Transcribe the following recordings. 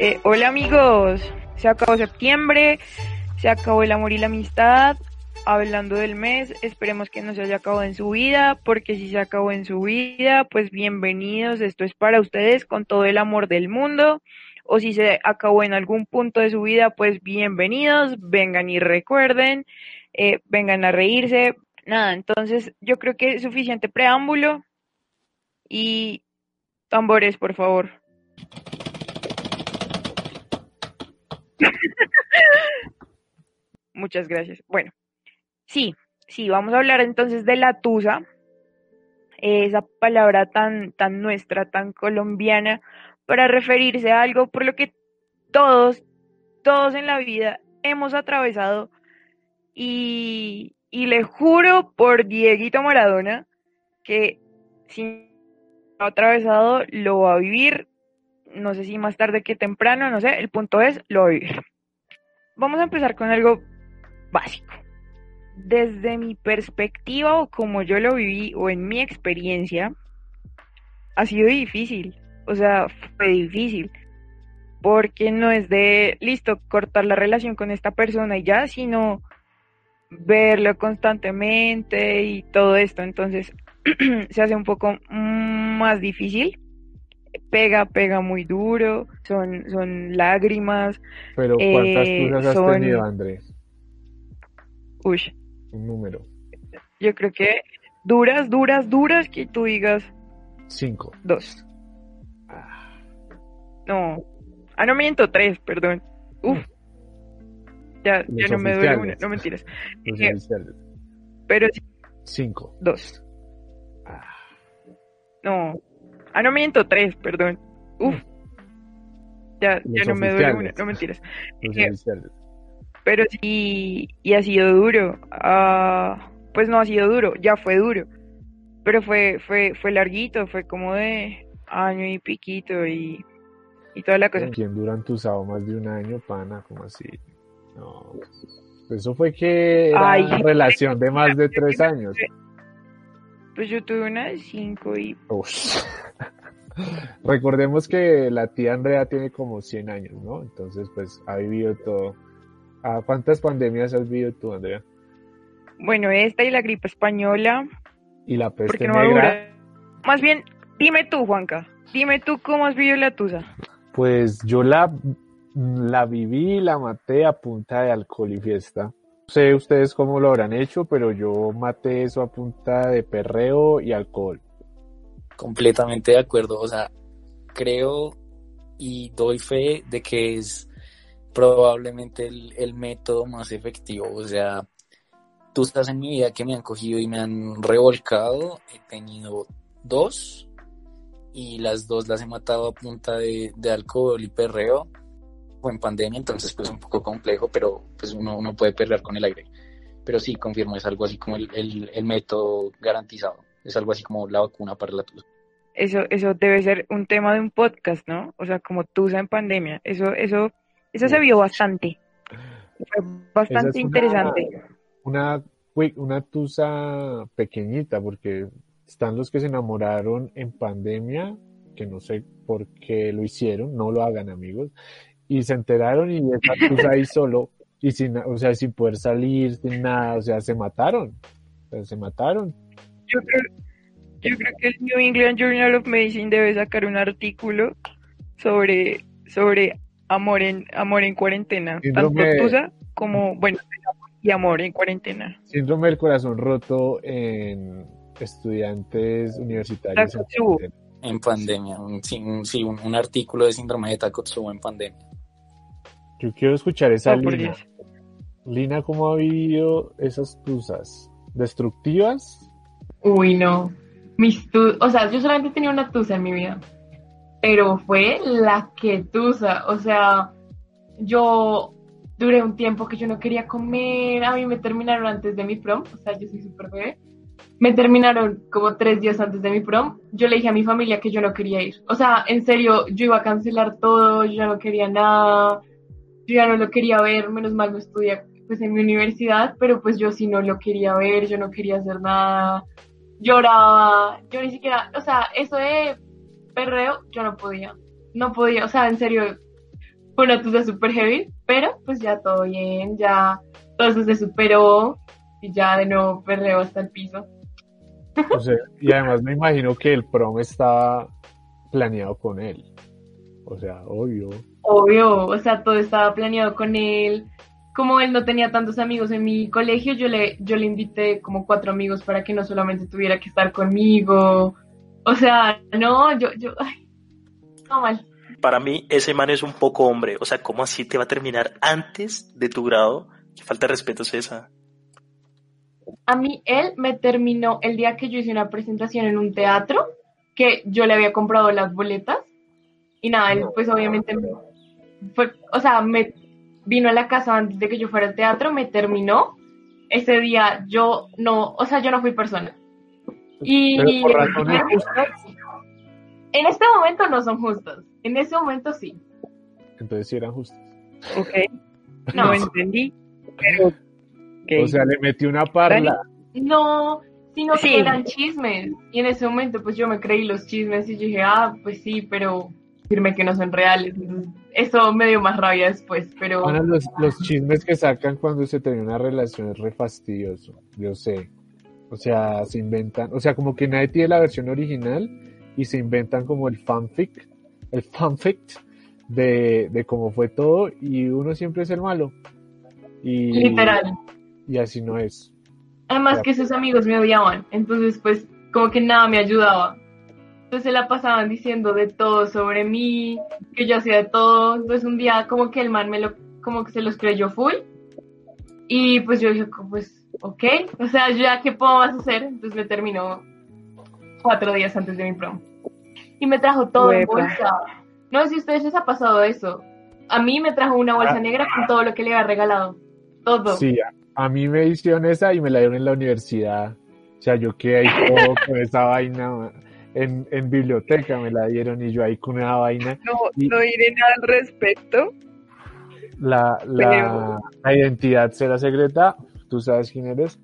eh, hola amigos, se acabó septiembre, se acabó el amor y la amistad. Hablando del mes, esperemos que no se haya acabado en su vida, porque si se acabó en su vida, pues bienvenidos, esto es para ustedes con todo el amor del mundo. O si se acabó en algún punto de su vida, pues bienvenidos, vengan y recuerden, eh, vengan a reírse. Nada, entonces yo creo que es suficiente preámbulo y tambores, por favor. Muchas gracias. Bueno, sí, sí, vamos a hablar entonces de la tusa, esa palabra tan, tan nuestra, tan colombiana, para referirse a algo por lo que todos, todos en la vida hemos atravesado y, y le juro por Dieguito Maradona que si ha atravesado lo va a vivir no sé si más tarde que temprano, no sé, el punto es, lo voy a vivir. Vamos a empezar con algo básico. Desde mi perspectiva o como yo lo viví o en mi experiencia, ha sido difícil. O sea, fue difícil. Porque no es de, listo, cortar la relación con esta persona y ya, sino verlo constantemente y todo esto. Entonces, se hace un poco más difícil pega, pega muy duro, son, son lágrimas. Pero ¿cuántas eh, has tenido, Andrés? Uy. Un número. Yo creo que duras, duras, duras que tú digas. Cinco. Dos. Ah. No. Ah, no miento, tres, perdón. Uf. Ya, ya no me duele una, no mentiras. pero sí. Cinco. Dos. Ah. No, Ah, no miento, tres, perdón. Uf. Ya, ya no me duele una, no mentiras. pero sí, y ha sido duro. Ah, pues no ha sido duro, ya fue duro. Pero fue, fue, fue larguito, fue como de año y piquito y, y toda la cosa. ¿Quién duran tus más de un año, pana? como así? No. Eso fue que era una relación de más de tres años. Pues yo tuve una de cinco y... Recordemos que la tía Andrea tiene como 100 años, ¿no? Entonces, pues ha vivido todo. ¿A cuántas pandemias has vivido tú, Andrea? Bueno, esta y la gripe española. ¿Y la peste negra? Más bien, dime tú, Juanca. Dime tú cómo has vivido la tusa. Pues yo la, la viví y la maté a punta de alcohol y fiesta. Sé ustedes cómo lo habrán hecho, pero yo maté eso a punta de perreo y alcohol. Completamente de acuerdo. O sea, creo y doy fe de que es probablemente el, método más efectivo. O sea, tú estás en mi vida que me han cogido y me han revolcado. He tenido dos y las dos las he matado a punta de, alcohol y perreo en pandemia, entonces pues un poco complejo, pero pues uno, uno puede perder con el aire. Pero sí, confirmo, es algo así como el, el, método garantizado, es algo así como la vacuna para la tusa. Eso, eso debe ser un tema de un podcast, ¿no? O sea, como tusa en pandemia, eso, eso, eso se vio bastante. Fue bastante interesante. Una, una tusa pequeñita, porque están los que se enamoraron en pandemia, que no sé por qué lo hicieron, no lo hagan amigos, y se enteraron y esa cosa ahí solo, y sin, o sea, sin poder salir, sin nada, o sea, se mataron, se mataron. Yo creo, yo creo que el New England Journal of Medicine debe sacar un artículo sobre, sobre amor en, amor en cuarentena, tanto tusa como, bueno, y amor en cuarentena. Síndrome del corazón roto en estudiantes universitarios. En pandemia, sí, un, artículo de síndrome de Takotsubo en pandemia. Yo quiero escuchar esa línea. Lina, ¿cómo ha vivido esas tusas? ¿Destructivas? Uy, no. Mis o sea, yo solamente tenía una tusa en mi vida. pero fue la que tusa. O sea, yo duré un tiempo que yo no quería comer. A mí me terminaron antes de mi prom. O sea, yo soy súper bebé. Me terminaron como tres días antes de mi prom. Yo le dije a mi familia que yo no quería ir. O sea, en serio, yo iba a cancelar todo. Yo ya no quería nada. Yo ya no lo quería ver. Menos mal no estudié pues en mi universidad, pero pues yo sí no lo quería ver. Yo no quería hacer nada. Lloraba. Yo ni siquiera, o sea, eso de perreo, yo no podía. No podía, o sea, en serio, fue una tusa súper heavy, pero pues ya todo bien, ya todo eso se superó y ya de nuevo perreo hasta el piso. O sea, y además me imagino que el prom estaba planeado con él. O sea, obvio. Obvio, o sea, todo estaba planeado con él. Como él no tenía tantos amigos en mi colegio, yo le, yo le invité como cuatro amigos para que no solamente tuviera que estar conmigo. O sea, no, yo, yo, ay, no mal. Para mí, ese man es un poco hombre. O sea, ¿cómo así te va a terminar antes de tu grado? Qué falta de respeto es esa. A mí, él me terminó el día que yo hice una presentación en un teatro, que yo le había comprado las boletas. Y nada, él pues obviamente fue, o sea, me vino a la casa antes de que yo fuera al teatro, me terminó. Ese día yo no, o sea, yo no fui persona. Y justas. en este momento no son justos. En ese momento sí. Entonces sí eran justas. Ok, No, no entendí. Pero, O sea, le metí una parla. no, sino Sí. que eran chismes. Y en ese momento pues yo me creí los chismes y yo dije, ah, pues sí, pero firme que no son reales. Eso me dio más rabia después, pero Ana, los, los chismes que sacan cuando se termina una relación es re fastidioso, yo sé. O sea, se inventan, o sea, como que nadie tiene la versión original y se inventan como el fanfic, el fanfic de, de cómo fue todo y uno siempre es el malo. Y, literal. Y así no es. Además que sus amigos me odiaban, entonces pues como que nada me ayudaba. Entonces se la pasaban diciendo de todo sobre mí, que yo hacía de todo. Entonces un día como que el man me lo, como que se los creyó full. Y pues yo dije, pues, ok, o sea, ya qué puedo más hacer. Entonces me terminó cuatro días antes de mi prom. Y me trajo todo en Huepa. bolsa. No sé si a ustedes les ha pasado eso. A mí me trajo una bolsa Ah. negra con todo lo que le había regalado. Todo. Sí, a, mí me hicieron esa y me la dieron en la universidad. O sea, yo quedé ahí todo con esa vaina. En, en biblioteca me la dieron y yo ahí con una vaina. No, Y- no diré nada al respecto. La, la, la identidad será secreta, tú sabes quién eres.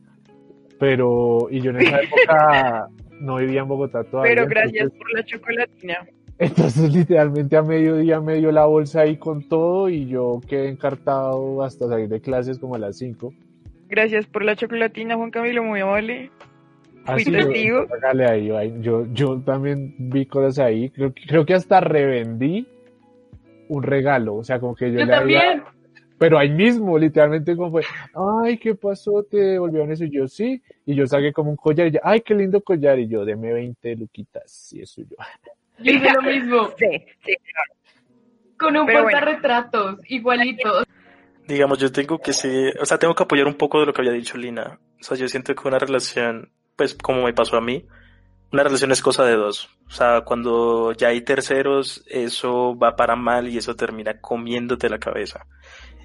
Pero, y yo en esa época no vivía en Bogotá todavía. Pero gracias entonces- por la chocolatina. Entonces, literalmente a mediodía me dio la bolsa ahí con todo y yo quedé encartado hasta salir de clases como a las 5. Gracias por la chocolatina, Juan Camilo, muy amable. Fui Así testigo. Hágale ahí. Yo, yo también vi cosas ahí. Creo, que- creo que hasta revendí un regalo. O sea, como que yo, Yo le había- también. Pero ahí mismo, literalmente, como fue, ay, ¿qué pasó? ¿Te devolvieron eso? Y yo, sí. Y yo saqué como un collar y yo, ay, qué lindo collar. Y yo, deme 20 luquitas. Y eso yo. Yo hice lo mismo. Sí, sí. Con un Pero bueno. portarretratos, igualito. Digamos, yo tengo que sí, o sea, tengo que apoyar un poco de lo que había dicho Lina. O sea, yo siento que una relación, pues como me pasó a mí, una relación es cosa de dos. O sea, cuando ya hay terceros, eso va para mal y eso termina comiéndote la cabeza.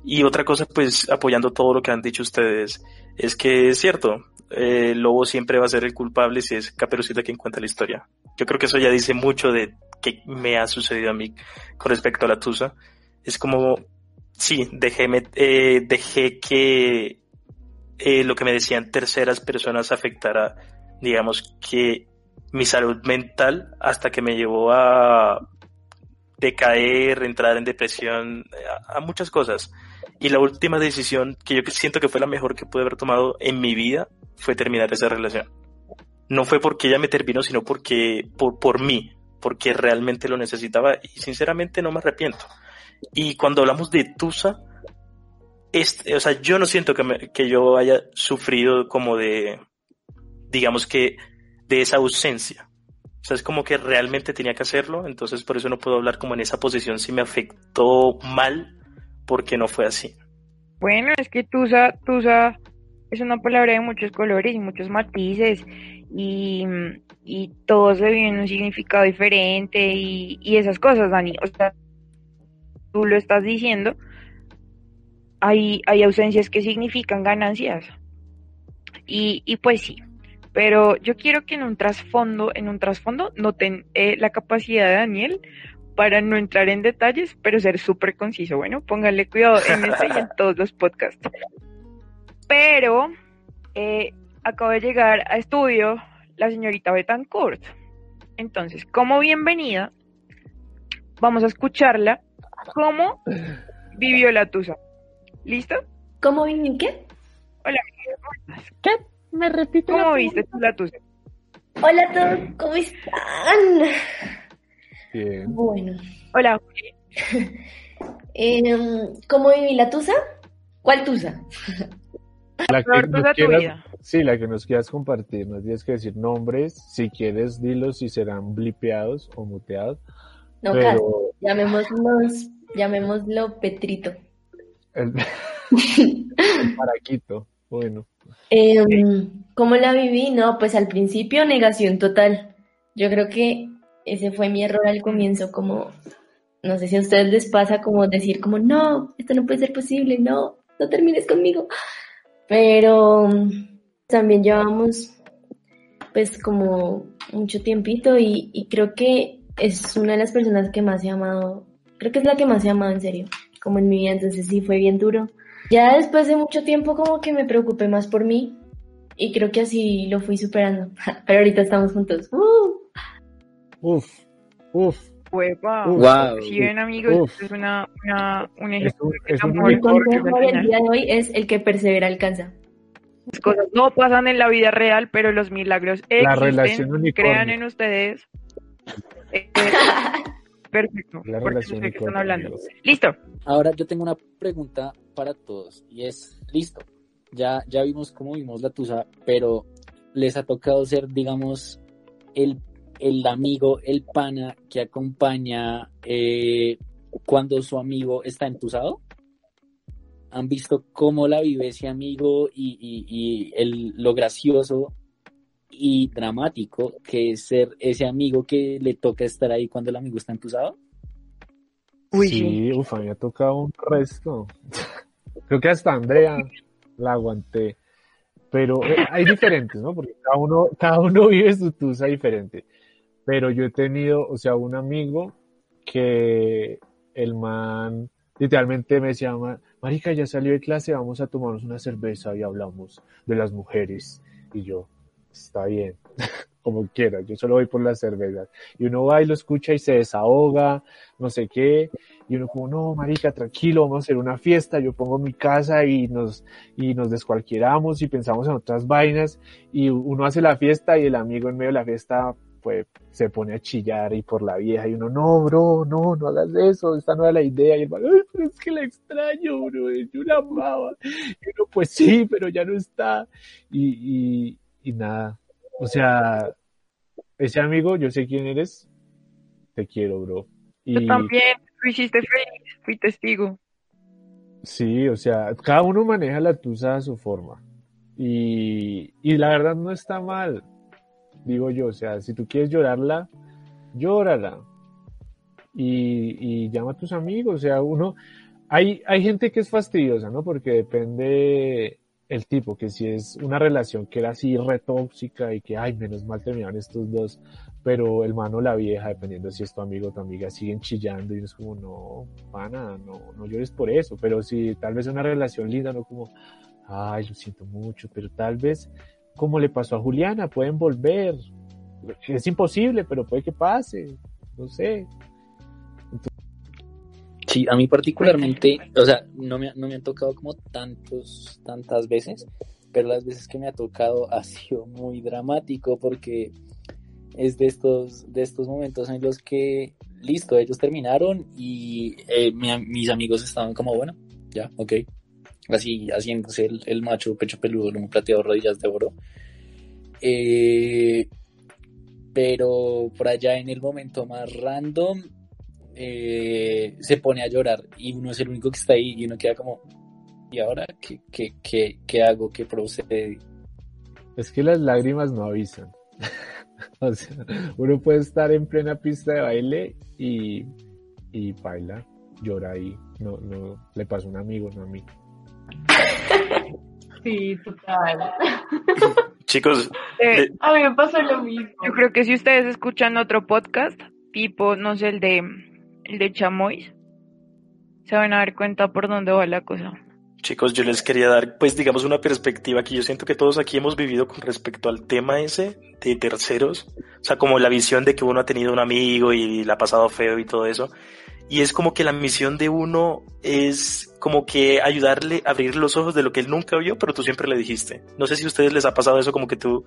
Y otra cosa, pues apoyando todo lo que han dicho ustedes, es que es cierto, eh, lobo siempre va a ser el culpable si es Caperucita quien cuenta la historia. Yo creo que eso ya dice mucho de qué me ha sucedido a mí con respecto a la Tusa. Es como, sí, dejé, eh, que eh, lo que me decían terceras personas afectara, digamos, que mi salud mental hasta que me llevó a decaer, entrar en depresión, a, a muchas cosas. Y la última decisión que yo siento que fue la mejor que pude haber tomado en mi vida fue terminar esa relación. No fue porque ella me terminó, sino porque, por, por mí, porque realmente lo necesitaba y sinceramente no me arrepiento. Y cuando hablamos de Tusa, este, o sea, yo no siento que, me- que yo haya sufrido como de, digamos que, de esa ausencia. O sea, es como que realmente tenía que hacerlo, entonces por eso no puedo hablar como en esa posición si me afectó mal, porque no fue así. Bueno, es que Tusa, Tusa es una palabra de muchos colores y muchos matices y, y todos se viven un significado diferente y, y esas cosas, Dani. O sea, tú lo estás diciendo, hay, hay ausencias que significan ganancias. Y, y pues sí, pero yo quiero que en un trasfondo, en un trasfondo, noten eh, la capacidad de Daniel para no entrar en detalles, pero ser súper conciso. Bueno, pónganle cuidado en este y en todos los podcasts. Pero eh, acabo de llegar a estudio la señorita Betancourt. Entonces, como bienvenida, vamos a escucharla cómo vivió la Tusa. ¿Listo? ¿Cómo viví qué? Hola. ¿Qué? ¿Me repito? ¿Cómo viste tú la Tusa? Hola a todos, ¿cómo están? Bien. Bueno, Hola, em, ¿cómo viví la tusa? ¿Cuál tusa? La que nos quieras- vida. sí, la que nos quieras compartir, nos tienes que decir nombres, si quieres dilos si serán blipeados o muteados, No, pero llamémoslos, llamémoslo Petrito. el, el paraquito, bueno, Em, ¿cómo la viví? No, pues al principio negación total. Yo creo que ese fue mi error al comienzo, como, no sé si a ustedes les pasa como decir como, no, esto no puede ser posible, no, no termines conmigo. Pero también llevamos pues como mucho tiempito y, y creo que es una de las personas que más he amado, creo que es la que más he amado en serio, como en mi vida, entonces sí fue bien duro. Ya después de mucho tiempo como que me preocupé más por mí y creo que así lo fui superando. Pero ahorita estamos juntos. ¡Uh! uf, uf. Uf. Wow. Si ven, amigos, Uf. esto es una, una, un es ejemplo un, de es un amor porque consejo al del día de hoy es el que persevera alcanza. las cosas no pasan en la vida real, pero los milagros existen. relación unicornio. Crean en ustedes. Eh, perfecto. la relación sé que están unicornio, hablando. amigos. Listo. Ahora yo tengo una pregunta para todos y es, listo, ya, ya vimos cómo vimos la tusa, pero les ha tocado ser, digamos, el, el amigo, el pana que acompaña eh, cuando su amigo está entusado. ¿Han visto cómo la vive ese amigo y, y- y el, lo gracioso y dramático que es ser ese amigo que le toca estar ahí cuando el amigo está entusado? Uy, sí, uf, a mí me ha tocado un resto. Creo que hasta Andrea la aguanté. Pero eh, hay diferentes, ¿no? Porque cada uno, cada uno vive su tusa diferente. Pero yo he tenido, o sea, un amigo que el man literalmente me decía, "Ma- Marica, ya salió de clase, vamos a tomarnos una cerveza y hablamos de las mujeres. Y yo, está bien, como quiera, yo solo voy por las cervezas. Y uno va y lo escucha y se desahoga, no sé qué, y uno como, no, marica, tranquilo, vamos a hacer una fiesta, yo pongo mi casa y nos, y nos descualquieramos y pensamos en otras vainas, y uno hace la fiesta y el amigo en medio de la fiesta, pues, se pone a chillar y por la vieja, y uno, no, bro, no, no hagas eso, esta no era la idea, y el man, "Ay, pero es que la extraño, bro, yo la amaba, y uno, pues sí, pero ya no está, y, y, y nada, o sea, ese amigo, yo sé quién eres, te quiero, bro. Yo Y también. Lo hiciste feliz. Fui testigo. sí, o sea, cada uno maneja la tusa a su forma. Y, y la verdad no está mal, digo yo. O sea, si tú quieres llorarla, llórala. Y, y llama a tus amigos. O sea, uno, hay, hay gente que es fastidiosa, ¿no? Porque depende el tipo, que si es una relación que era así retóxica y que, ay, menos mal terminaron estos dos, pero el mano la vieja, dependiendo si es tu amigo o tu amiga, siguen chillando y es como, no, pana, no, no llores por eso, pero si tal vez una relación linda, no como, ay, lo siento mucho, pero tal vez, como le pasó a Juliana, pueden volver, es imposible, pero puede que pase, no sé. Sí, a mí particularmente, o sea, no me, no me han tocado como tantos, tantas veces, pero las veces que me ha tocado ha sido muy dramático porque es de estos, de estos momentos en los que, listo, ellos terminaron y eh, mi- mis amigos estaban como, bueno, ya, ok, así haciéndose el, el macho, pecho peludo, lomo plateado, rodillas de oro. Eh, pero por allá en el momento más random eh, se pone a llorar y uno es el único que está ahí y uno queda como ¿y ahora qué, qué, qué, qué hago? ¿Qué procede? Es que las lágrimas no avisan. o sea, uno puede estar en plena pista de baile y, y baila, llora ahí. No, no, le pasa a un amigo, no a mí. Sí, total. Chicos, Eh, A mí me pasó lo mismo. Yo creo que si ustedes escuchan otro podcast, tipo, no sé, el de, de Chamois, se van a dar cuenta por dónde va la cosa. chicos, yo les quería dar, pues, digamos, una perspectiva que yo siento que todos aquí hemos vivido con respecto al tema ese de terceros. O sea, como la visión de que uno ha tenido un amigo y la ha pasado feo y todo eso. Y es como que la misión de uno es como que ayudarle a abrir los ojos de lo que él nunca vio, pero tú siempre le dijiste. No sé si a ustedes les ha pasado eso como que tú,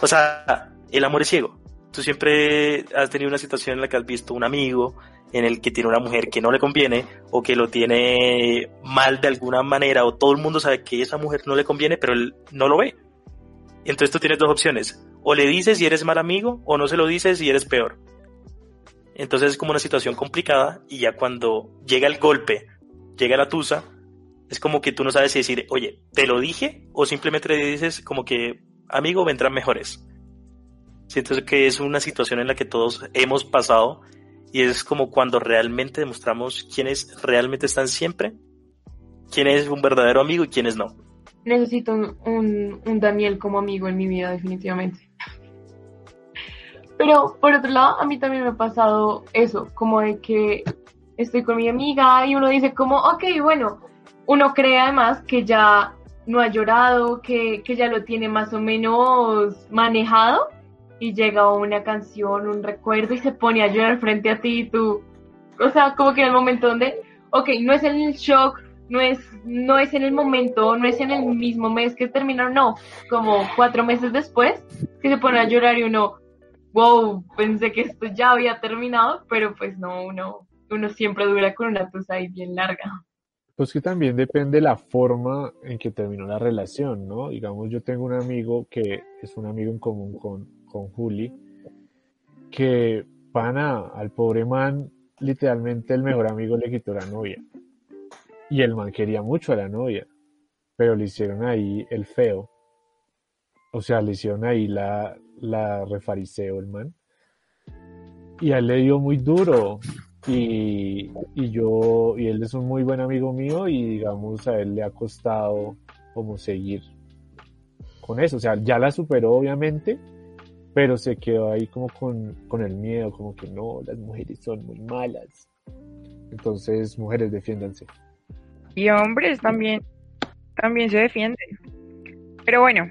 o sea, el amor es ciego. Tú siempre has tenido una situación en la que has visto un amigo en el que tiene una mujer que no le conviene o que lo tiene mal de alguna manera o todo el mundo sabe que esa mujer no le conviene, pero él no lo ve. Entonces tú tienes dos opciones. O le dices y eres mal amigo o no se lo dices y eres peor. Entonces es como una situación complicada y ya cuando llega el golpe, llega la tusa, es como que tú no sabes si decir, oye, te lo dije o simplemente le dices como que, amigo, vendrán mejores. Siento que es una situación en la que todos hemos pasado y es como cuando realmente demostramos quiénes realmente están siempre, quién es un verdadero amigo y quiénes no. Necesito un, un, Daniel como amigo en mi vida, definitivamente. Pero por otro lado, a mí también me ha pasado eso, como de que estoy con mi amiga y uno dice como, ok, bueno, uno cree además que ya no ha llorado, que, que ya lo tiene más o menos manejado y llega una canción, un recuerdo y se pone a llorar frente a ti y tú, o sea, como que en el momento donde, ok, no es en el shock, no es, no es en el momento, no es en el mismo mes que terminaron, no, como cuatro meses después, que se pone a llorar y uno, wow, pensé que esto ya había terminado, pero pues no, uno, uno siempre dura con una tusa ahí bien larga. Pues que también depende la forma en que terminó la relación, ¿no? Digamos, yo tengo un amigo que es un amigo en común con, con Juli, que pana, al pobre man, literalmente el mejor amigo le quitó la novia. Y el man quería mucho a la novia, pero le hicieron ahí el feo. O sea, le hicieron ahí la, la refariseo el man. Y a él le dio muy duro. Y, y yo, y él es un muy buen amigo mío y digamos a él le ha costado como seguir con eso. O sea, ya la superó obviamente, pero se quedó ahí como con, con el miedo, como que no, las mujeres son muy malas. Entonces, mujeres, defiéndanse. Y hombres también, también se defienden. Pero bueno,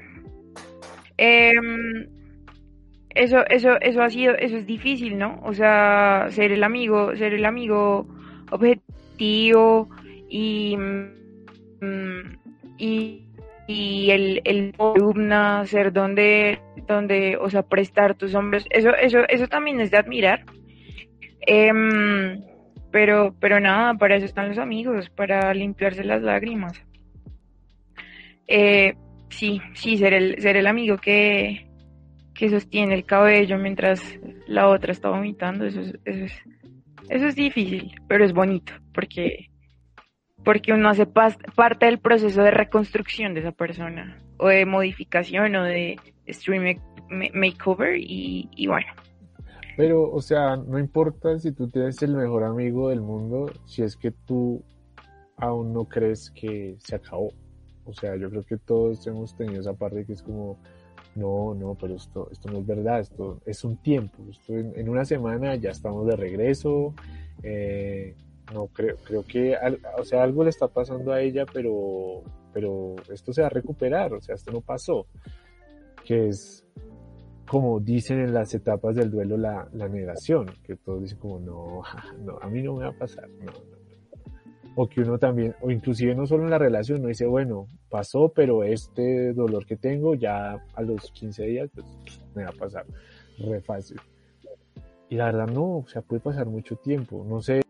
em, eso, eso, eso ha sido, eso es difícil, ¿no? O sea, ser el amigo, ser el amigo objetivo y, mm, y, y el, el columna, ser donde, donde, o sea, prestar tus hombros, eso, eso, eso también es de admirar. Em, pero, pero nada, para eso están los amigos, para limpiarse las lágrimas. Eh, sí, sí, ser el, ser el amigo que, que sostiene el cabello mientras la otra está vomitando, eso es, eso es, eso es difícil, pero es bonito, porque, porque uno hace parte del proceso de reconstrucción de esa persona, o de modificación, o de stream ma- makeover, y, bueno. Pero, o sea, no importa si tú tienes el mejor amigo del mundo, si es que tú aún no crees que se acabó. O sea, yo creo que todos hemos tenido esa parte que es como, no, no, pero esto, esto no es verdad, esto es un tiempo, esto en, en una semana ya estamos de regreso, eh, no creo, creo que, o sea, algo le está pasando a ella, pero, pero esto se va a recuperar, o sea, esto no pasó, que es, como dicen en las etapas del duelo, la, la negación, que todos dicen como, no, no, a mí no me va a pasar, no, no. O que uno también, o inclusive no solo en la relación, uno dice, bueno, pasó, pero este dolor que tengo ya a los 15 días, pues me va a pasar re fácil. Y la verdad no, o sea, puede pasar mucho tiempo, no sé,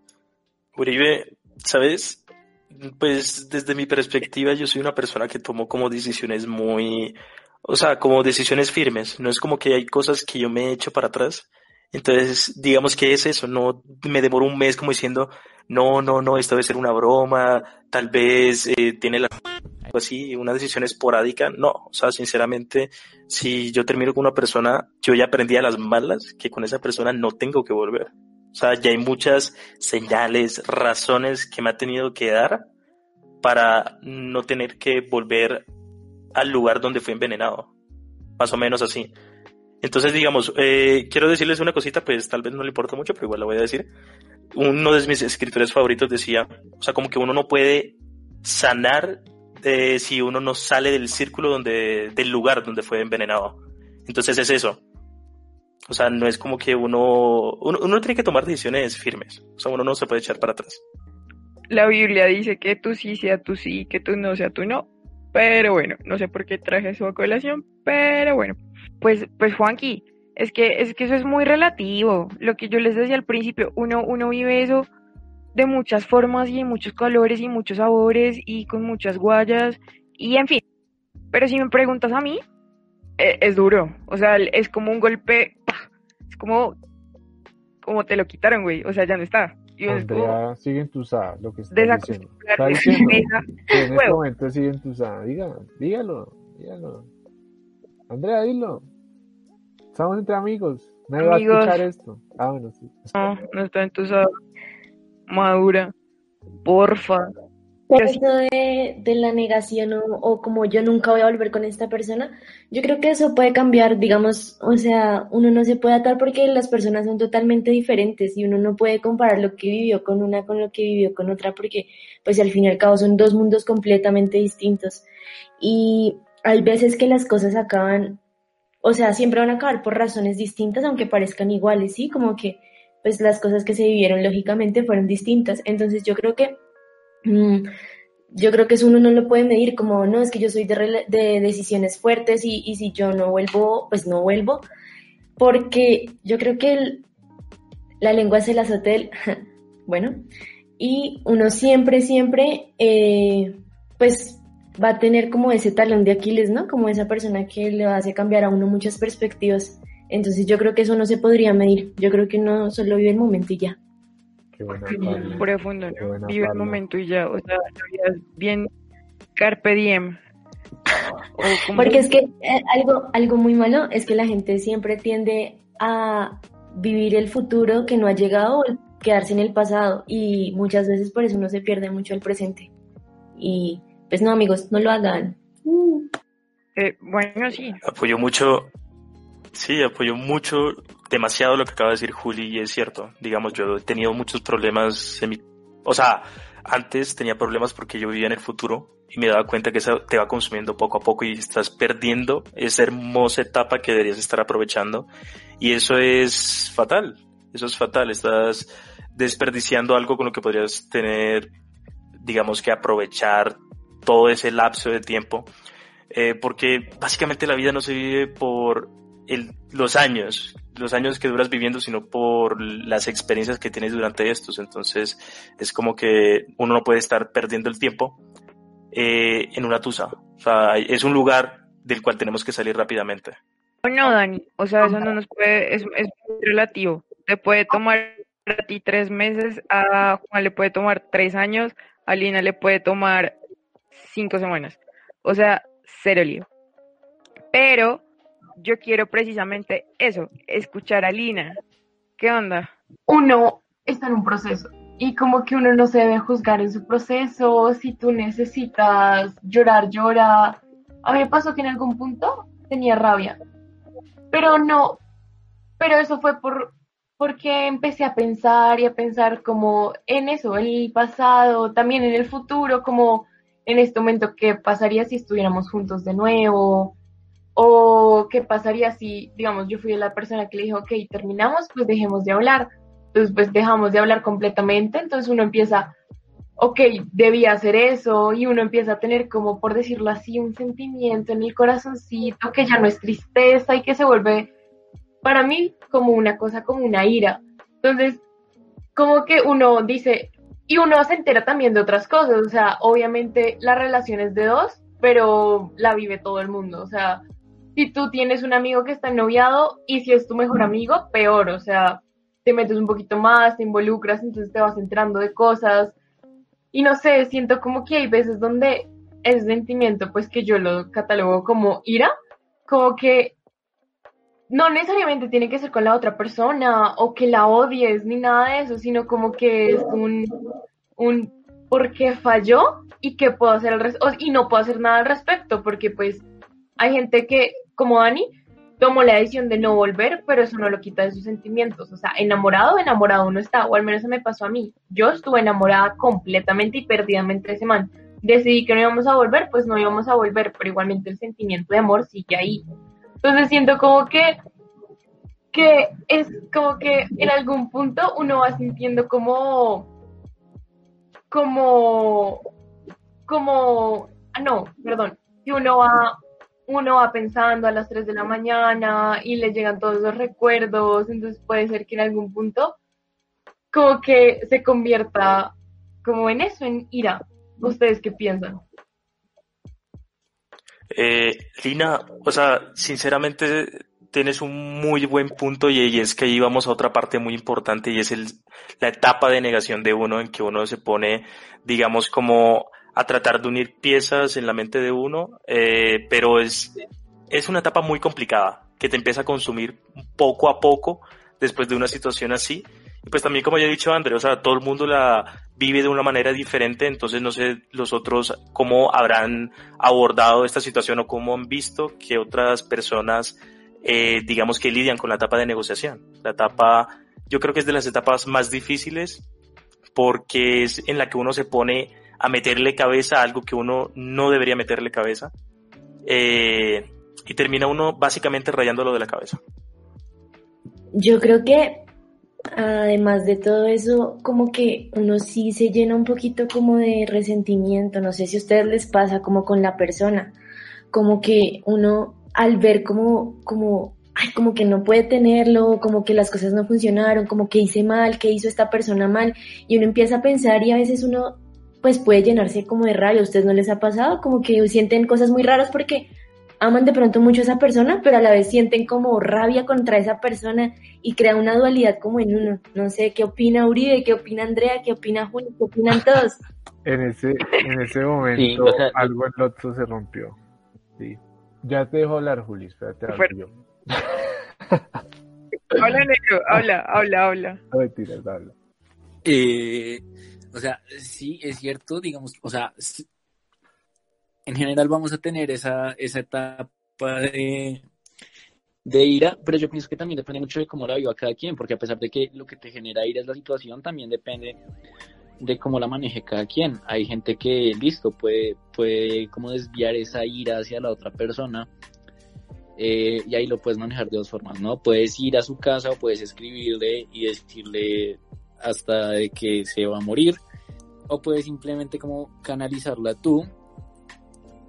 Uribe, ¿sabes? Pues desde mi perspectiva yo soy una persona que tomo como decisiones muy, o sea, como decisiones firmes. No es como que hay cosas que yo me he hecho para atrás Entonces, digamos que es eso, no me demoro un mes como diciendo, no, no, no, esto debe ser una broma, tal vez eh, tiene la así, una decisión esporádica, no, o sea, sinceramente, si yo termino con una persona, yo ya aprendí a las malas que con esa persona no tengo que volver. O sea, ya hay muchas señales, razones que me ha tenido que dar para no tener que volver al lugar donde fui envenenado. Más o menos así. Entonces, digamos, eh, quiero decirles una cosita, pues tal vez no le importa mucho, pero igual la voy a decir. Uno de mis escritores favoritos decía, o sea, como que uno no puede sanar eh, si uno no sale del círculo donde, del lugar donde fue envenenado. Entonces es eso. O sea, no es como que uno, uno, tiene que tomar decisiones firmes. O sea, uno no se puede echar para atrás. La Biblia dice que tú sí sea tú sí, que tú no sea tú no. Pero bueno, no sé por qué traje eso a colación, pero bueno. Pues, pues Juanqui, es que, es que eso es muy relativo. Lo que yo les decía al principio, uno, uno vive eso de muchas formas y en muchos colores y muchos sabores y con muchas guayas y en fin. Pero si me preguntas a mí, e, es, duro. O sea, es como un golpe, como, como te lo quitaron, güey. O sea, ya no está. Y Andrea, sigue en tu sa, lo que está diciendo. Está diciendo que en este momento sigue en tu sa. Dígalo, dígalo, dígalo. Andrea, dilo. Estamos entre amigos. Nadie amigos. va a escuchar esto. Ah, bueno, sí. No, no está en tu sa madura, porfa. Pero eso de, de la negación o, o, como yo nunca voy a volver con esta persona, yo creo que eso puede cambiar, digamos, o sea, uno no se puede atar porque las personas son totalmente diferentes y uno no puede comparar lo que vivió con una con lo que vivió con otra porque pues al fin y al cabo son dos mundos completamente distintos. Y hay veces que las cosas acaban, o sea, siempre van a acabar por razones distintas aunque parezcan iguales, ¿sí? Como que pues las cosas que se vivieron lógicamente fueron distintas. Entonces yo creo que yo creo que eso uno no lo puede medir como, no, es que yo soy de, de decisiones fuertes y, y, si yo no vuelvo, pues no vuelvo, porque yo creo que la lengua es el azotel, bueno, y uno siempre, siempre, eh, pues va a tener como ese talón de Aquiles, ¿no? Como esa persona que le hace cambiar a uno muchas perspectivas. Entonces yo creo que eso no se podría medir. Yo creo que uno solo vive el momento y ya. Qué buena Profundo, ¿no? Vive el momento y ya. O sea, bien carpe diem. Porque es que eh, algo, algo muy malo es que la gente siempre tiende a vivir el futuro que no ha llegado o quedarse en el pasado y muchas veces por eso uno se pierde mucho el presente. Y pues no amigos, no lo hagan. Eh, bueno, sí. Apoyo mucho Sí, apoyo mucho, demasiado lo que acaba de decir Juli y es cierto. Digamos, yo he tenido muchos problemas en mi... O sea, antes tenía problemas porque yo vivía en el futuro y me daba cuenta que eso te va consumiendo poco a poco y estás perdiendo esa hermosa etapa que deberías estar aprovechando. Y eso es fatal. Eso es fatal. Estás desperdiciando algo con lo que podrías tener, digamos que aprovechar todo ese lapso de tiempo. Eh, porque básicamente la vida no se vive por el, los años, los años que duras viviendo, sino por las experiencias que tienes durante estos. Entonces, es como que uno no puede estar perdiendo el tiempo eh, en una tusa. O sea, es un lugar del cual tenemos que salir rápidamente. No, Dani, o sea, eso no nos puede, es, es relativo. Te puede tomar a ti tres meses, a Juan le puede tomar tres años, a Lina le puede tomar cinco semanas. O sea, cero lío. Pero yo quiero precisamente eso, escuchar a Lina. ¿Qué onda? Uno está en un proceso y como que uno no se debe juzgar en su proceso, si tú necesitas llorar, llora. A mí me pasó que en algún punto tenía rabia, pero no, pero eso fue por porque empecé a pensar y a pensar como en eso, en el pasado, también en el futuro, como en este momento, ¿qué pasaría si estuviéramos juntos de nuevo? O qué pasaría si, digamos, yo fui la persona que le dijo, ok, terminamos, pues dejemos de hablar. Entonces, pues dejamos de hablar completamente. Entonces uno empieza, ok, debía hacer eso. Y uno empieza a tener como, por decirlo así, un sentimiento en el corazoncito que ya no es tristeza y que se vuelve, para mí, como una cosa, como una ira. Entonces, como que uno dice, y uno se entera también de otras cosas. O sea, obviamente la relación es de dos, pero la vive todo el mundo. O sea, si tú tienes un amigo que está noviado y si es tu mejor amigo, peor, o sea, te metes un poquito más, te involucras, entonces te vas enterando de cosas. Y no sé, siento como que hay veces donde ese sentimiento, pues que yo lo catalogo como ira, como que no necesariamente tiene que ser con la otra persona o que la odies ni nada de eso, sino como que es un, un porque falló y que puedo hacer al res y no puedo hacer nada al respecto, porque pues hay gente que, como Dani, tomó la decisión de no volver, pero eso no lo quita de sus sentimientos. O sea, enamorado, enamorado uno está, o al menos eso me pasó a mí. Yo estuve enamorada completamente y perdidamente ese man. Decidí que no íbamos a volver, pues no íbamos a volver, pero igualmente el sentimiento de amor sigue ahí. Entonces siento como que, que es como que en algún punto uno va sintiendo como, como, como, ah, no, perdón, que uno va, uno va pensando a las 3 de la mañana y le llegan todos los recuerdos, entonces puede ser que en algún punto como que se convierta como en eso, en ira. ¿Ustedes qué piensan? Eh, Lina, o sea, sinceramente tienes un muy buen punto y, es que ahí vamos a otra parte muy importante y es el, la etapa de negación de uno en que uno se pone, digamos, como a tratar de unir piezas en la mente de uno, eh, pero es, es una etapa muy complicada que te empieza a consumir poco a poco después de una situación así y pues también, como ya he dicho André, o sea, todo el mundo la vive de una manera diferente, entonces no sé los otros cómo habrán abordado esta situación o cómo han visto que otras personas, eh, digamos que lidian con la etapa de negociación. La etapa, yo creo que es de las etapas más difíciles porque es en la que uno se pone a meterle cabeza a algo que uno no debería meterle cabeza. Eh, y termina uno básicamente rayándolo de la cabeza. Yo creo que además de todo eso, como que uno sí se llena un poquito como de resentimiento, no sé si a ustedes les pasa como con la persona, como que uno al ver como, como, ay, como que no puede tenerlo, como que las cosas no funcionaron, como que hice mal, que hizo esta persona mal, y uno empieza a pensar y a veces uno pues puede llenarse como de rabia, ¿a ustedes no les ha pasado? Como que sienten cosas muy raras porque aman de pronto mucho a esa persona, pero a la vez sienten como rabia contra esa persona y crea una dualidad como en uno. No sé, ¿qué opina Uribe? ¿Qué opina Andrea? ¿Qué opina Julio? ¿Qué opinan todos? en ese, en ese momento algo en otro se rompió. Sí. Ya te dejo hablar, Juli, espérate, hablo yo. habla, negro, habla, habla, habla. No mentiras, habla. Eh, o sea, sí, es cierto, digamos, o sea, en general vamos a tener esa, esa etapa de, de ira, pero yo pienso que también depende mucho de cómo la viva cada quien, porque a pesar de que lo que te genera ira es la situación, también depende de cómo la maneje cada quien. Hay gente que, listo, puede, puede como desviar esa ira hacia la otra persona, eh, y ahí lo puedes manejar de dos formas, ¿no? Puedes ir a su casa o puedes escribirle y decirle hasta de que se va a morir, o puedes simplemente como canalizarla tú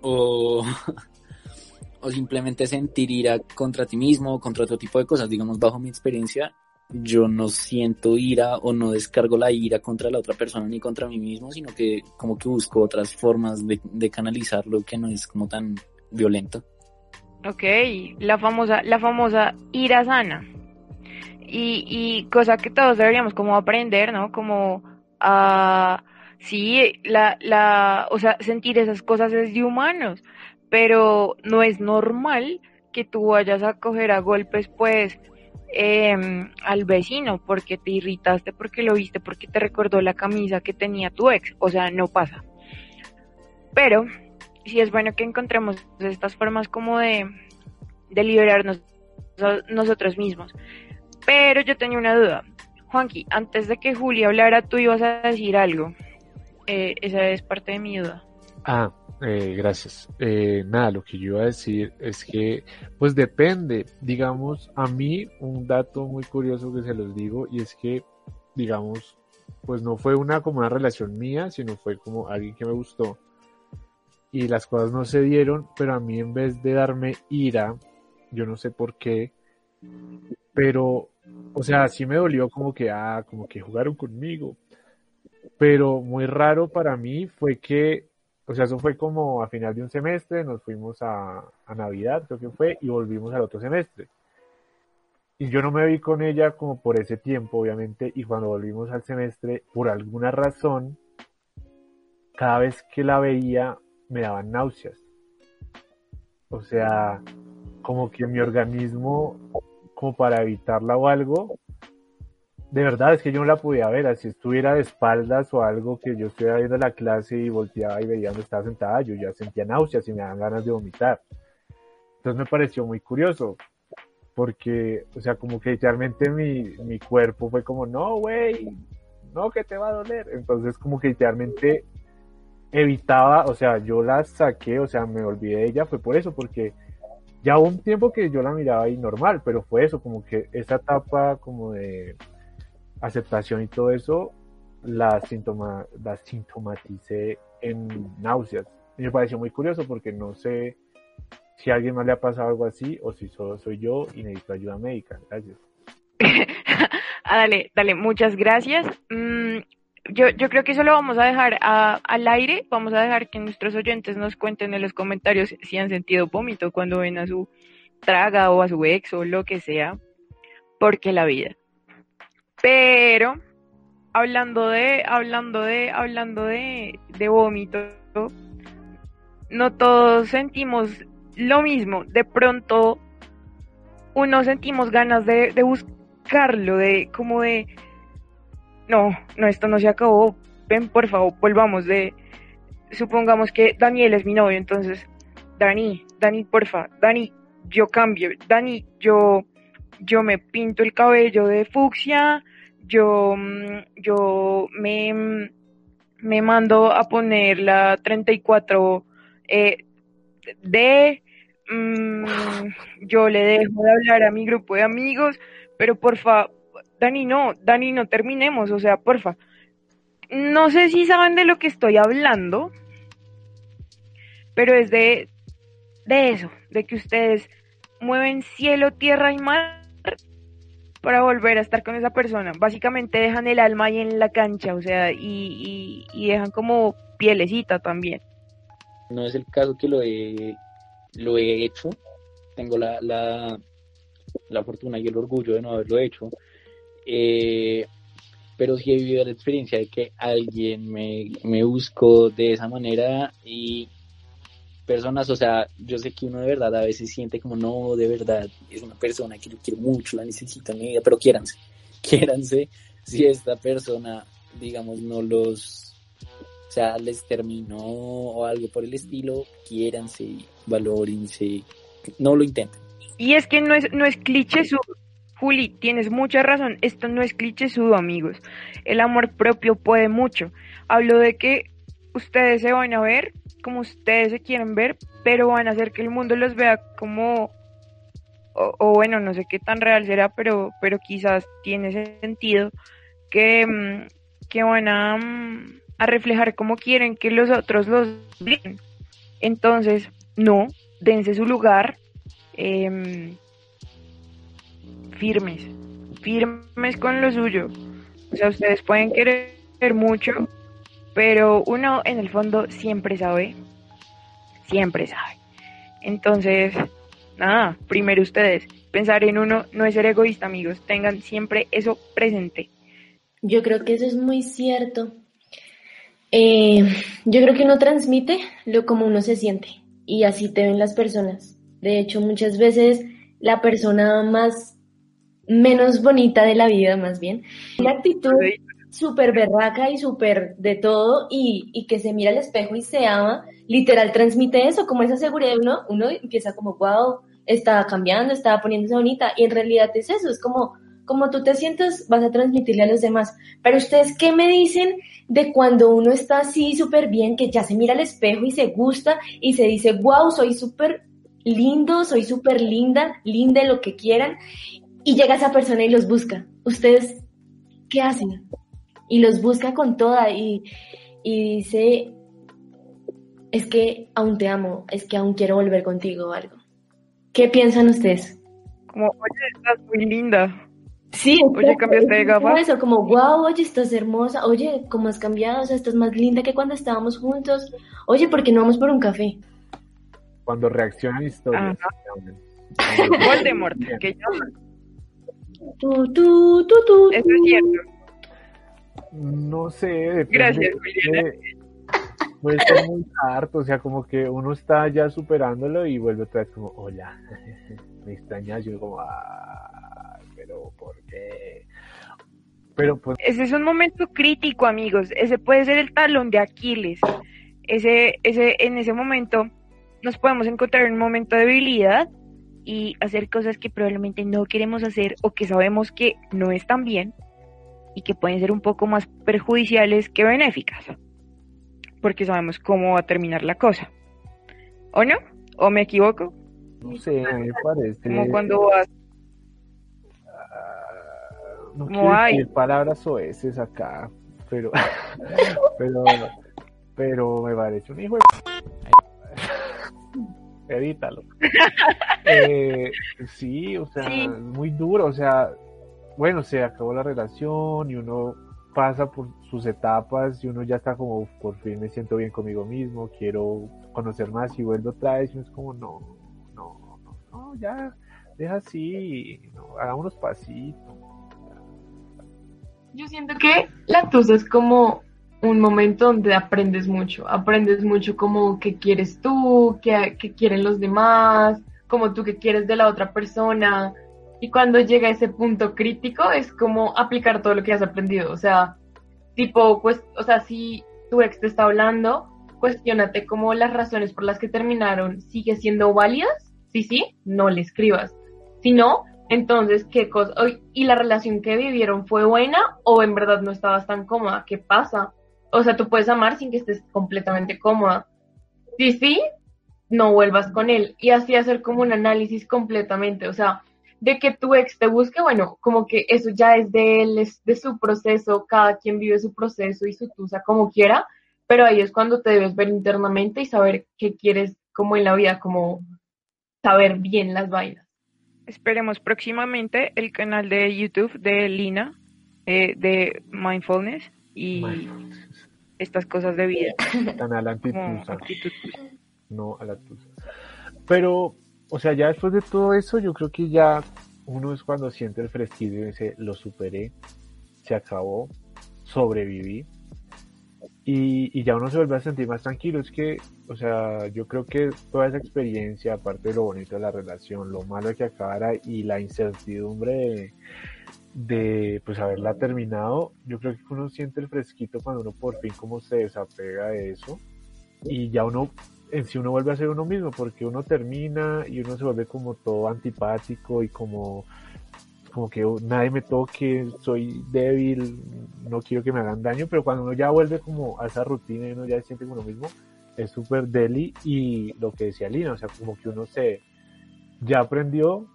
o, o simplemente sentir ira contra ti mismo, contra otro tipo de cosas. Digamos, bajo mi experiencia, yo no siento ira o no descargo la ira contra la otra persona ni contra mí mismo, sino que como que busco otras formas de, de canalizarlo que no es como tan violento. Ok, la famosa, la famosa ira sana. Y, y cosa que todos deberíamos como aprender, ¿no? Como a Sí, la, la, o sea, sentir esas cosas es de humanos, pero no es normal que tú vayas a coger a golpes, pues, eh, al vecino porque te irritaste, porque lo viste, porque te recordó la camisa que tenía tu ex. O sea, no pasa. Pero sí es bueno que encontremos estas formas como de, de liberarnos nosotros mismos. Pero yo tenía una duda. Juanqui, antes de que Julia hablara, tú ibas a decir algo. Eh, esa es parte de mi duda. Ah, eh, gracias. Eh, nada, lo que yo iba a decir es que, pues depende, digamos, a mí un dato muy curioso que se los digo y es que, digamos, pues no fue una como una relación mía, sino fue como alguien que me gustó y las cosas no se dieron, pero a mí en vez de darme ira, yo no sé por qué, pero, o sea, sí me dolió como que, ah, como que jugaron conmigo, pero muy raro para mí fue que o sea, eso fue como a final de un semestre, nos fuimos a, a Navidad, creo que fue, y volvimos al otro semestre. Y yo no me vi con ella como por ese tiempo, obviamente, y cuando volvimos al semestre, por alguna razón, cada vez que la veía me daban náuseas. O sea, como que mi organismo, como para evitarla o algo, de verdad es que yo no la podía ver, así estuviera de espaldas o algo que yo estuviera viendo la clase y volteaba y veía donde estaba sentada, yo ya sentía náuseas y me daban ganas de vomitar. Entonces me pareció muy curioso, porque, o sea, como que literalmente mi, mi cuerpo fue como, no, güey, no, que te va a doler. Entonces como que literalmente evitaba, o sea, yo la saqué, o sea, me olvidé de ella, fue por eso, porque ya hubo un tiempo que yo la miraba ahí normal, pero fue eso, como que esa etapa como de aceptación y todo eso, la, sintoma, la sintomaticé en náuseas. Me pareció muy curioso porque no sé si a alguien más le ha pasado algo así o si solo soy yo y necesito ayuda médica. Gracias. ah, dale, dale, muchas gracias. Mm, yo, yo creo que eso lo vamos a dejar al aire. Vamos a dejar que nuestros oyentes nos cuenten en los comentarios si han sentido vómito cuando ven a su traga o a su ex o lo que sea. Porque la vida. Pero, hablando de, hablando de, hablando de, de vómito, no todos sentimos lo mismo. De pronto, uno sentimos ganas de buscarlo, de como de, no, no, esto no se acabó. Ven, por favor, volvamos de, supongamos que Daniel es mi novio, entonces, Dani, Dani, porfa, Dani, yo cambio, Dani, yo, yo me pinto el cabello de fucsia, yo, mm, yo me, mm, me mando a poner la 34 eh, D, mm, yo le dejo de hablar a mi grupo de amigos, pero porfa, Dani, no, Dani, no terminemos, o sea, porfa. No sé si saben de lo que estoy hablando, pero es de, de eso, de que ustedes mueven cielo, tierra y mar para volver a estar con esa persona. Básicamente dejan el alma ahí en la cancha, o sea, y, y, dejan como pielecita también. No es el caso que lo he, lo he hecho, tengo la, la, la fortuna y el orgullo de no haberlo hecho, eh, pero sí he vivido la experiencia de que alguien me, me buscó de esa manera y personas, o sea, yo sé que uno de verdad a veces siente como, no, de verdad, es una persona que yo quiero mucho, la necesito en mi vida, pero quiéranse, quiéranse si esta persona, digamos, no los, o sea, les terminó o algo por el estilo, quiéranse, valórense, no lo intenten. Y es que no es, no es cliché su, Juli, tienes mucha razón, esto no es cliché sudo, amigos. El amor propio puede mucho. Hablo de que ustedes se van a ver como ustedes se quieren ver, pero van a hacer que el mundo los vea como, o, bueno, no sé qué tan real será, pero, pero quizás tiene sentido que, mm, que van a, mm, a reflejar como quieren que los otros los vean. Entonces, no, dense su lugar. Eh, firmes, firmes con lo suyo. O sea, ustedes pueden querer mucho, pero uno en el fondo siempre sabe, siempre sabe. Entonces, nada, primero ustedes, pensar en uno no es ser egoísta, amigos, tengan siempre eso presente. Yo creo que eso es muy cierto. Eh, yo creo que uno transmite lo como uno se siente y así te ven las personas. De hecho, muchas veces la persona más menos bonita de la vida, más bien. Una actitud súper berraca y súper de todo y, y, que se mira al espejo y se ama, literal transmite eso, como esa seguridad, uno, uno empieza como, wow, está cambiando, está poniéndose bonita y en realidad es eso, es como, como tú te sientes, vas a transmitirle a los demás. Pero ustedes, ¿qué me dicen de cuando uno está así súper bien, que ya se mira al espejo y se gusta y se dice, wow, soy súper lindo, soy súper linda, linda lo que quieran, y llega esa persona y los busca. ¿Ustedes qué hacen? Y los busca con toda y, dice, es que aún te amo, es que aún quiero volver contigo o algo. ¿Qué piensan ustedes? Como, oye, estás muy linda. Sí, Oye, ¿cambiaste de gafas? eso, como, wow, oye, estás hermosa, oye, ¿cómo has cambiado? O sea, estás más linda que cuando estábamos juntos. Oye, ¿por qué no vamos por un café? Cuando reaccionan historias. Voldemort, que llaman. Tú, tú, tú, tú. Eso es cierto. No sé, depende. Gracias, Juliana. Puede ser muy harto, o sea, como que uno está ya superándolo y vuelve otra vez como, hola, me extrañas, yo como, ah, pero ¿por qué? Pero pues Ese es un momento crítico, amigos. Ese puede ser el talón de Aquiles. Ese, ese, en ese momento nos podemos encontrar en un momento de debilidad y hacer cosas que probablemente no queremos hacer o que sabemos que no están bien y que pueden ser un poco más perjudiciales que benéficas. Porque sabemos cómo va a terminar la cosa. ¿O no? ¿O me equivoco? no sé, me parece... Como cuando vas... ah, no quiero hay. decir palabras soeces acá, pero, pero, pero me parece un hijo de... Evítalo. Eh, sí, o sea, Sí. muy duro, o sea, bueno, se acabó la relación y uno pasa por sus etapas y uno ya está como, por fin me siento bien conmigo mismo, quiero conocer más y vuelvo otra vez y uno es como, no, no, no, no, ya, deja así, no, hagámonos pasitos. Yo siento que la tusa es como un momento donde aprendes mucho, aprendes mucho como qué quieres tú, qué, qué quieren los demás, como tú qué quieres de la otra persona. Y cuando llega ese punto crítico es como aplicar todo lo que has aprendido. O sea, tipo, pues, o sea, si tu ex te está hablando, cuestionate como las razones por las que terminaron sigue siendo válidas. Sí, sí, no le escribas. Si no, entonces, ¿qué cosa? ¿Y la relación que vivieron fue buena o en verdad no estabas tan cómoda? ¿Qué pasa? O sea, tú puedes amar sin que estés completamente cómoda. Si sí, no vuelvas con él. Y así hacer como un análisis completamente. O sea, de que tu ex te busque, bueno, como que eso ya es de él, es de su proceso, cada quien vive su proceso y su tusa como quiera, pero ahí es cuando te debes ver internamente y saber qué quieres como en la vida, como saber bien las vainas. Esperemos próximamente el canal de YouTube de Lina, eh, de Mindfulness y estas cosas de vida. Tan a la antitusa, no a la tusa. Pero, o sea, ya después de todo eso, yo creo que ya uno es cuando siente el fresquillo y dice, lo superé, se acabó, sobreviví. Y, y ya uno se vuelve a sentir más tranquilo. Es que, o sea, yo creo que toda esa experiencia, aparte de lo bonito de la relación, lo malo que acabara y la incertidumbre de, de pues haberla terminado, yo creo que uno siente el fresquito cuando uno por fin como se desapega de eso. Y ya uno en sí uno vuelve a ser uno mismo porque uno termina y uno se vuelve como todo antipático y como como que "Oh, nadie me toque, soy débil, no quiero que me hagan daño, pero cuando uno ya vuelve como a esa rutina y uno ya se siente como uno mismo, es súper deli. Y lo que decía Lina, o sea, como que uno se ya aprendió,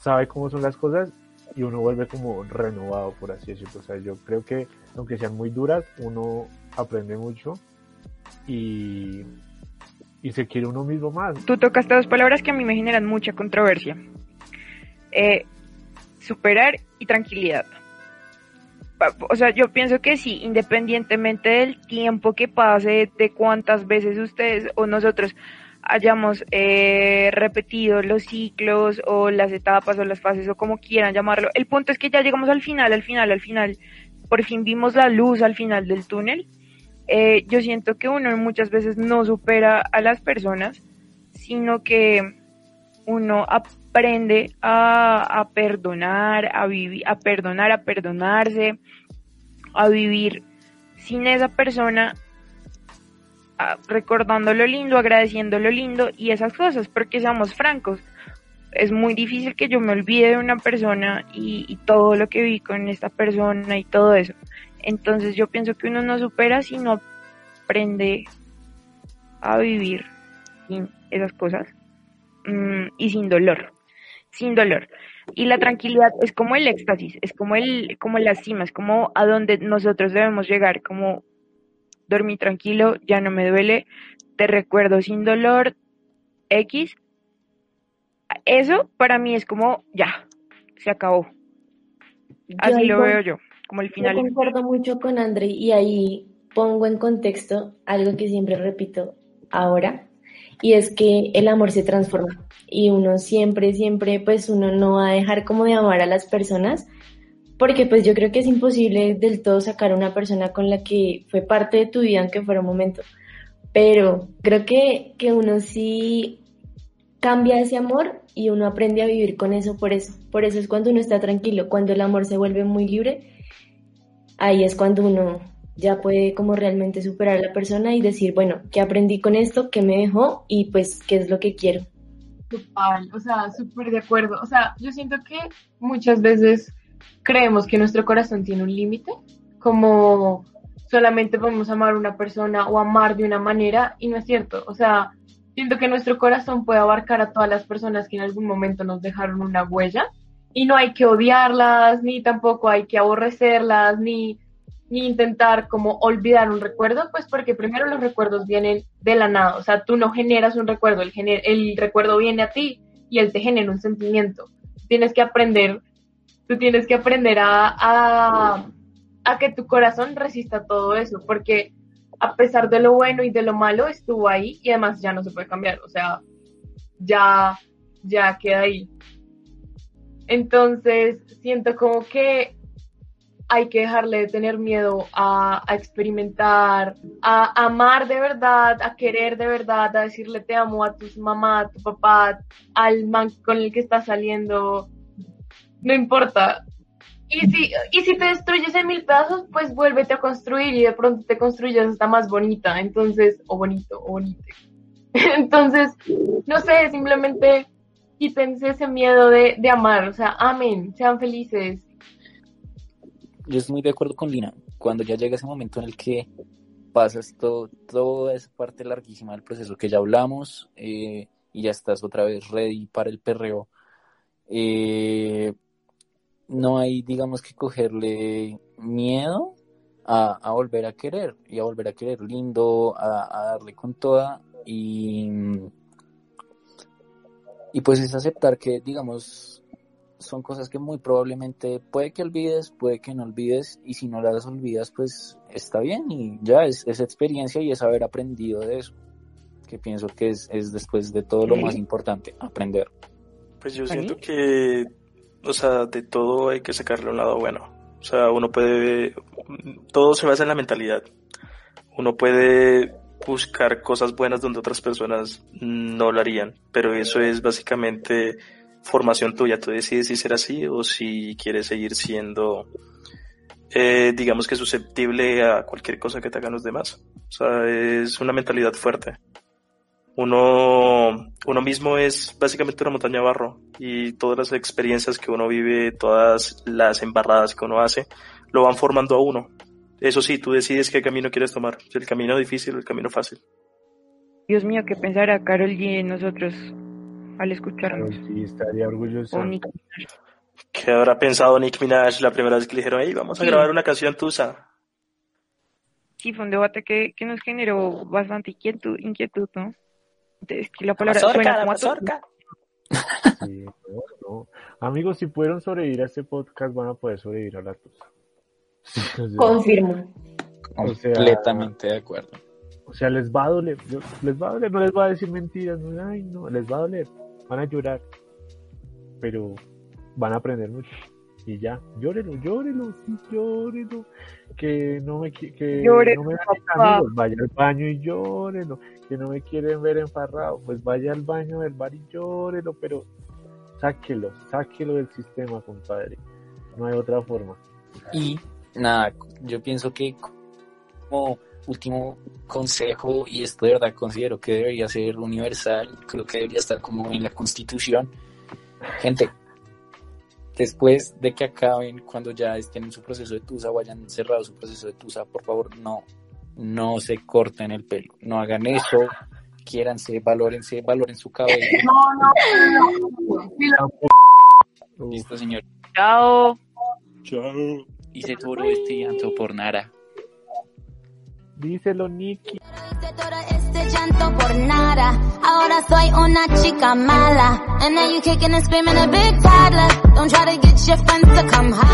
sabe cómo son las cosas y uno vuelve como renovado, por así decirlo. O sea, yo creo que aunque sean muy duras, uno aprende mucho y, y se quiere uno mismo más. Tú tocaste dos palabras que a mí me generan mucha controversia. Eh, superar y tranquilidad. O sea, yo pienso que sí, independientemente del tiempo que pase, de cuántas veces ustedes o nosotros hayamos eh, repetido los ciclos o las etapas o las fases o como quieran llamarlo, el punto es que ya llegamos al final, al final, al final, por fin vimos la luz al final del túnel. Eh, yo siento que uno muchas veces no supera a las personas, sino que uno aprende a, a perdonar, a vivir, a perdonar, a perdonarse, a vivir sin esa persona, recordando lo lindo, agradeciendo lo lindo y esas cosas, porque seamos francos, es muy difícil que yo me olvide de una persona y, todo lo que vi con esta persona y todo eso. Entonces yo pienso que uno no supera si no aprende a vivir sin esas cosas mm, y sin dolor, sin dolor. Y la tranquilidad es como el éxtasis, es como el, como la cima, es como a donde nosotros debemos llegar, como dormí tranquilo, ya no me duele, te recuerdo sin dolor, X. Eso para mí es como ya, se acabó, Así lo veo yo, como el Yo final. concuerdo mucho con André y ahí pongo en contexto algo que siempre repito ahora y es que el amor se transforma y uno siempre, siempre, pues uno no va a dejar como de amar a las personas porque pues yo creo que es imposible del todo sacar a una persona con la que fue parte de tu vida aunque fuera un momento, pero creo que, que uno sí cambia ese amor y uno aprende a vivir con eso por eso. Por eso es cuando uno está tranquilo, cuando el amor se vuelve muy libre, ahí es cuando uno ya puede como realmente superar a la persona y decir, bueno, ¿qué aprendí con esto? ¿Qué me dejó? Y pues, ¿qué es lo que quiero? Total, o sea, súper de acuerdo. O sea, yo siento que muchas veces creemos que nuestro corazón tiene un límite, como solamente podemos amar a una persona o amar de una manera, y no es cierto. O sea, siento que nuestro corazón puede abarcar a todas las personas que en algún momento nos dejaron una huella, y no hay que odiarlas, ni tampoco hay que aborrecerlas, ni, ni intentar como olvidar un recuerdo, pues porque primero los recuerdos vienen de la nada, o sea, tú no generas un recuerdo, el, gener- el recuerdo viene a ti y él te genera un sentimiento. Tienes que aprender, tú tienes que aprender a, a, a que tu corazón resista todo eso, porque a pesar de lo bueno y de lo malo, estuvo ahí y además ya no se puede cambiar, o sea, ya, ya queda ahí. Entonces, siento como que hay que dejarle de tener miedo a, a experimentar, a amar de verdad, a querer de verdad, a decirle te amo a tu mamá, a tu papá, al man con el que estás saliendo, no importa. Y si, y si te destruyes en mil pedazos, pues vuélvete a construir y de pronto te construyes hasta más bonita, entonces, o bonito, o bonito. Entonces, no sé, simplemente quítense ese miedo de, de amar, o sea, amen, sean felices, Yo estoy muy de acuerdo con Lina. Cuando ya llega ese momento en el que pasas todo, toda esa parte larguísima del proceso que ya hablamos eh, y ya estás otra vez ready para el perreo, eh, no hay, digamos, que cogerle miedo a, a volver a querer y a volver a querer lindo, a, a darle con toda y, y pues es aceptar que, digamos, son cosas que muy probablemente puede que olvides, puede que no olvides, y si no las olvidas, pues está bien, y ya es, es experiencia y es haber aprendido de eso, que pienso que es, es después de todo lo más importante, aprender. Pues yo siento que, o sea, de todo hay que sacarle un lado bueno. O sea, uno puede, todo se basa en la mentalidad. Uno puede buscar cosas buenas donde otras personas no lo harían, pero eso es básicamente formación tuya. Tú decides si ser así o si quieres seguir siendo, eh, digamos que susceptible a cualquier cosa que te hagan los demás. O sea, es una mentalidad fuerte. Uno, uno mismo es básicamente una montaña de barro y todas las experiencias que uno vive, todas las embarradas que uno hace, lo van formando a uno. Eso sí, tú decides qué camino quieres tomar, si el camino difícil o el camino fácil. Dios mío, ¿qué pensará Carol G en nosotros al escucharnos? Carol G estaría orgullosa. O Nicki. ¿Qué habrá pensado Nick Minaj la primera vez que le dijeron, hey, vamos a Sí. grabar una canción tusa? Sí, fue un debate que, que nos generó bastante inquietud, inquietud, ¿no? Es que la palabra mazorca, suena la como mazorca. Sí, no, no. Amigos, si pudieron sobrevivir a este podcast, van a poder sobrevivir a la tusa. Sí, o sea, Confirmo. O sea- Completamente de acuerdo. O sea, les va a doler, les va a doler, no les va a decir mentiras, no, ay, no, les va a doler, van a llorar, pero van a aprender mucho. Y ya, llórelo, llórelo, sí, llórelo, que no me, que Llore, no me ven papá. amigos, vaya al baño y llórelo, que no me quieren ver enfarrado, pues vaya al baño del bar y llórelo, pero sáquelo, sáquelo del sistema, compadre, no hay otra forma. Y nada, yo pienso que como último consejo, y esto de verdad considero que debería ser universal, creo que debería estar como en la constitución. Gente, después de que acaben, cuando ya estén en su proceso de tusa o hayan cerrado su proceso de tusa, por favor, no, no se corten el pelo, no hagan eso, quiéranse, valórense, valoren su cabello. No, no, no. Listo, señor. Chao. Chao. Hice todo este llanto por nada. díselo, Nicky. Este llanto por nada. Ahora soy una chica mala. And now you kicking and screaming a big toddler. Don't try to get your friends to come hide.